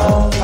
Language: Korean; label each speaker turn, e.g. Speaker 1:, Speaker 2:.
Speaker 1: 어.